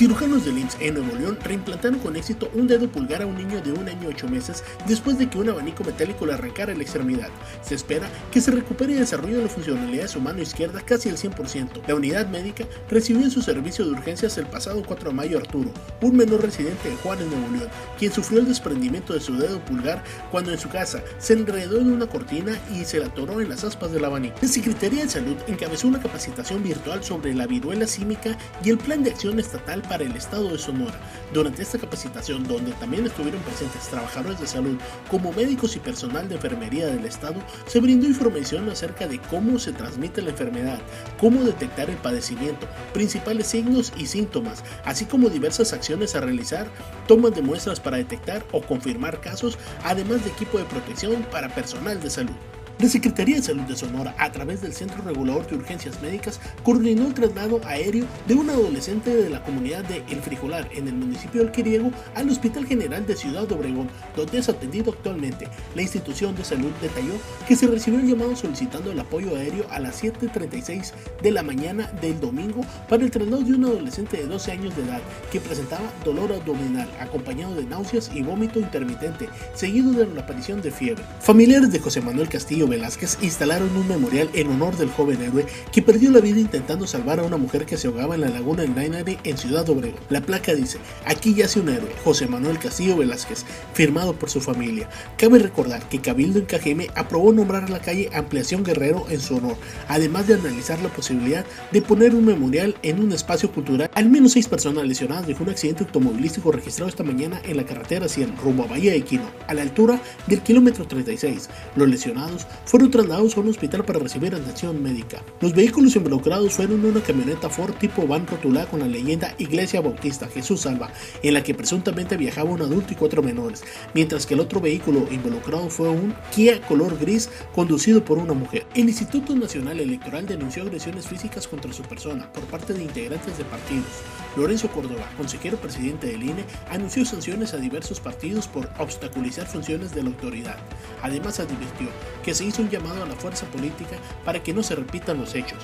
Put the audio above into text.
Cirujanos del IMSS en Nuevo León reimplantaron con éxito un dedo pulgar a un niño de un año y ocho meses después de que un abanico metálico le arrancara la extremidad. Se espera que se recupere y desarrolle la funcionalidad de su mano izquierda casi al 100%. La unidad médica recibió en su servicio de urgencias el pasado 4 de mayo Arturo, un menor residente de Juárez, Nuevo León, quien sufrió el desprendimiento de su dedo pulgar cuando en su casa se enredó en una cortina y se la atoró en las aspas del abanico. La Secretaría de Salud encabezó una capacitación virtual sobre la viruela símica y el plan de acción estatal para el estado de Sonora. Durante esta capacitación, donde también estuvieron presentes trabajadores de salud como médicos y personal de enfermería del estado, se brindó información acerca de cómo se transmite la enfermedad, cómo detectar el padecimiento, principales signos y síntomas, así como diversas acciones a realizar, tomas de muestras para detectar o confirmar casos, además de equipo de protección para personal de salud. La Secretaría de Salud de Sonora, a través del Centro Regulador de Urgencias Médicas, coordinó el traslado aéreo de un adolescente de la comunidad de El Frijolar, en el municipio del Quiriego, al Hospital General de Ciudad Obregón, donde es atendido actualmente. La institución de salud detalló que se recibió el llamado solicitando el apoyo aéreo a las 7.36 de la mañana del domingo para el traslado de un adolescente de 12 años de edad que presentaba dolor abdominal, acompañado de náuseas y vómito intermitente, seguido de la aparición de fiebre. Familiares de José Manuel Castillo Velázquez instalaron un memorial en honor del joven héroe que perdió la vida intentando salvar a una mujer que se ahogaba en la laguna del Nainari en Ciudad Obregón. La placa dice, aquí yace un héroe, José Manuel Castillo Velázquez, firmado por su familia. Cabe recordar que Cabildo en Cajeme aprobó nombrar la calle Ampliación Guerrero en su honor, además de analizar la posibilidad de poner un memorial en un espacio cultural. Al menos seis personas lesionadas dejó un accidente automovilístico registrado esta mañana en la carretera 100 rumbo a Bahía de Quino, a la altura del kilómetro 36. Los lesionados fueron trasladados a un hospital para recibir atención médica. Los vehículos involucrados fueron una camioneta Ford tipo van rotulada con la leyenda Iglesia Bautista Jesús Salva, en la que presuntamente viajaba un adulto y cuatro menores, mientras que el otro vehículo involucrado fue un Kia color gris conducido por una mujer. El Instituto Nacional Electoral denunció agresiones físicas contra su persona por parte de integrantes de partidos. Lorenzo Córdoba, consejero presidente del INE, anunció sanciones a diversos partidos por obstaculizar funciones de la autoridad. Además advirtió que se hizo un llamado a la fuerza política para que no se repitan los hechos.